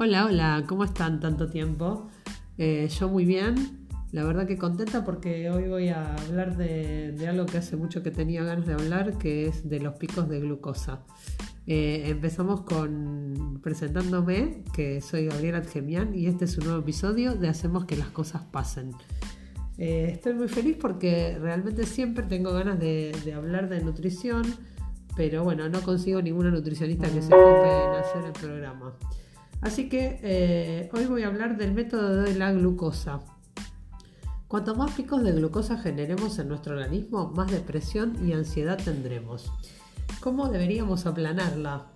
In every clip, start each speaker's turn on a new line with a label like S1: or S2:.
S1: Hola, hola, ¿cómo están tanto tiempo? Eh, yo muy bien, la verdad que contenta porque hoy voy a hablar de, algo que hace mucho que tenía ganas de hablar, que es de los picos de glucosa. Eh, empezamos con presentándome, que soy Gabriela Gemián y este es un nuevo episodio de Hacemos que las cosas pasen. Eh, estoy muy feliz porque realmente siempre tengo ganas de, de hablar de nutrición, pero bueno, no consigo ninguna nutricionista que se ocupe en hacer el programa. Así que eh, hoy voy a hablar del método de la glucosa. Cuanto más picos de glucosa generemos en nuestro organismo, más depresión y ansiedad tendremos. ¿Cómo deberíamos aplanarla?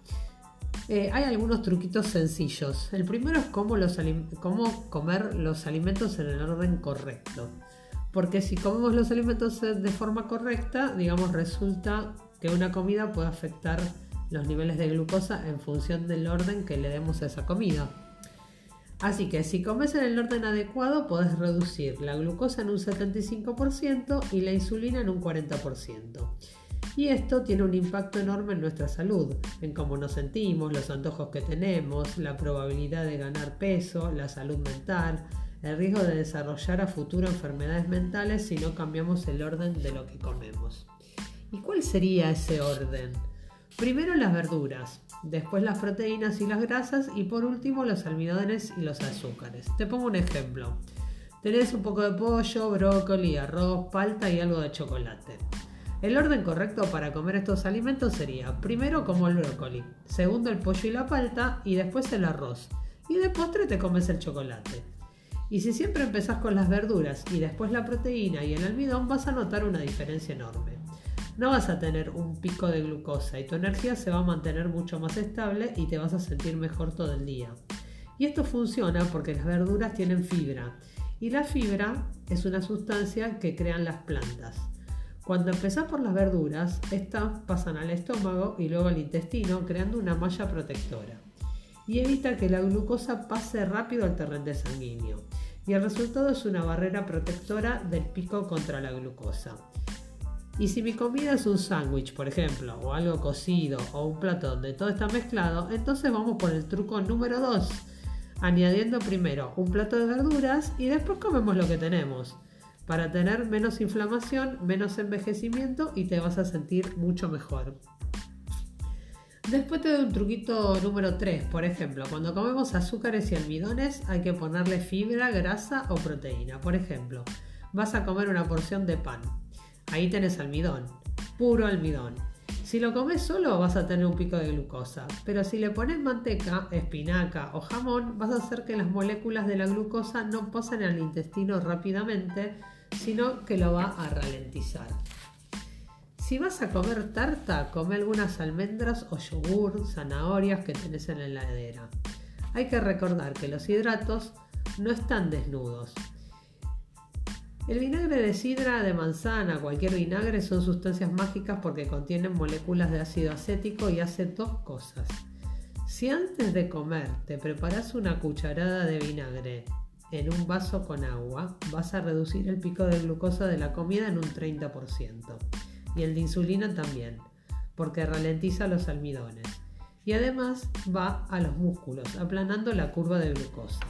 S1: Eh, hay algunos truquitos sencillos. El primero es cómo, cómo comer los alimentos en el orden correcto. Porque si comemos los alimentos de forma correcta, digamos, resulta que una comida puede afectar los niveles de glucosa en función del orden que le demos a esa comida. Así que si comes en el orden adecuado podés reducir la glucosa en un 75% y la insulina en un 40%. Y esto tiene un impacto enorme en nuestra salud, en cómo nos sentimos, los antojos que tenemos, la probabilidad de ganar peso, la salud mental, el riesgo de desarrollar a futuro enfermedades mentales si no cambiamos el orden de lo que comemos. ¿Y cuál sería ese orden? Primero las verduras, después las proteínas y las grasas y por último los almidones y los azúcares. Te pongo un ejemplo. Tenés un poco de pollo, brócoli, arroz, palta y algo de chocolate. El orden correcto para comer estos alimentos sería primero como el brócoli, segundo el pollo y la palta y después el arroz. Y de postre te comes el chocolate. Y si siempre empezás con las verduras y después la proteína y el almidón vas a notar una diferencia enorme no vas a tener un pico de glucosa y tu energía se va a mantener mucho más estable y te vas a sentir mejor todo el día. Y esto funciona porque las verduras tienen fibra y la fibra es una sustancia que crean las plantas. Cuando empezás por las verduras, estas pasan al estómago y luego al intestino creando una malla protectora y evita que la glucosa pase rápido al torrente sanguíneo. Y el resultado es una barrera protectora del pico contra la glucosa. Y si mi comida es un sándwich, por ejemplo, o algo cocido, o un plato donde todo está mezclado, entonces vamos por el truco número 2, añadiendo primero un plato de verduras y después comemos lo que tenemos, para tener menos inflamación, menos envejecimiento y te vas a sentir mucho mejor. Después te doy un truquito número 3, por ejemplo, cuando comemos azúcares y almidones hay que ponerle fibra, grasa o proteína. Por ejemplo, vas a comer una porción de pan Ahí tenés almidón, puro almidón. Si lo comes solo vas a tener un pico de glucosa, pero si le pones manteca, espinaca o jamón vas a hacer que las moléculas de la glucosa no pasen al intestino rápidamente, sino que lo va a ralentizar. Si vas a comer tarta, come algunas almendras o yogur, zanahorias que tenés en la heladera. Hay que recordar que los hidratos no están desnudos, el vinagre de sidra, de manzana, cualquier vinagre son sustancias mágicas porque contienen moléculas de ácido acético y hacen dos cosas. Si antes de comer te preparas una cucharada de vinagre en un vaso con agua, vas a reducir el pico de glucosa de la comida en un 30% y el de insulina también, porque ralentiza los almidones y además va a los músculos, aplanando la curva de glucosa.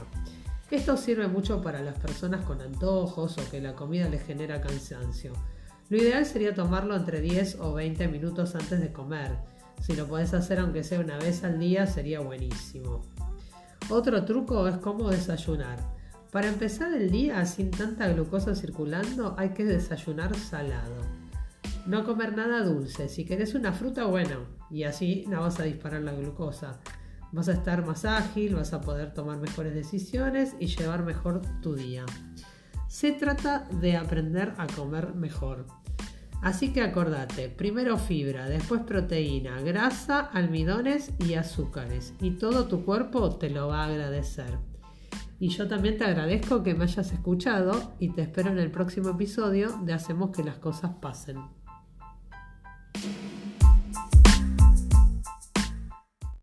S1: Esto sirve mucho para las personas con antojos o que la comida les genera cansancio. Lo ideal sería tomarlo entre 10 o 20 minutos antes de comer. Si lo podés hacer aunque sea una vez al día sería buenísimo. Otro truco es cómo desayunar. Para empezar el día sin tanta glucosa circulando hay que desayunar salado. No comer nada dulce. Si querés una fruta, bueno, y así no vas a disparar la glucosa. Vas a estar más ágil, vas a poder tomar mejores decisiones y llevar mejor tu día. Se trata de aprender a comer mejor. Así que acordate, primero fibra, después proteína, grasa, almidones y azúcares. Y todo tu cuerpo te lo va a agradecer. Y yo también te agradezco que me hayas escuchado y te espero en el próximo episodio de Hacemos que las cosas pasen.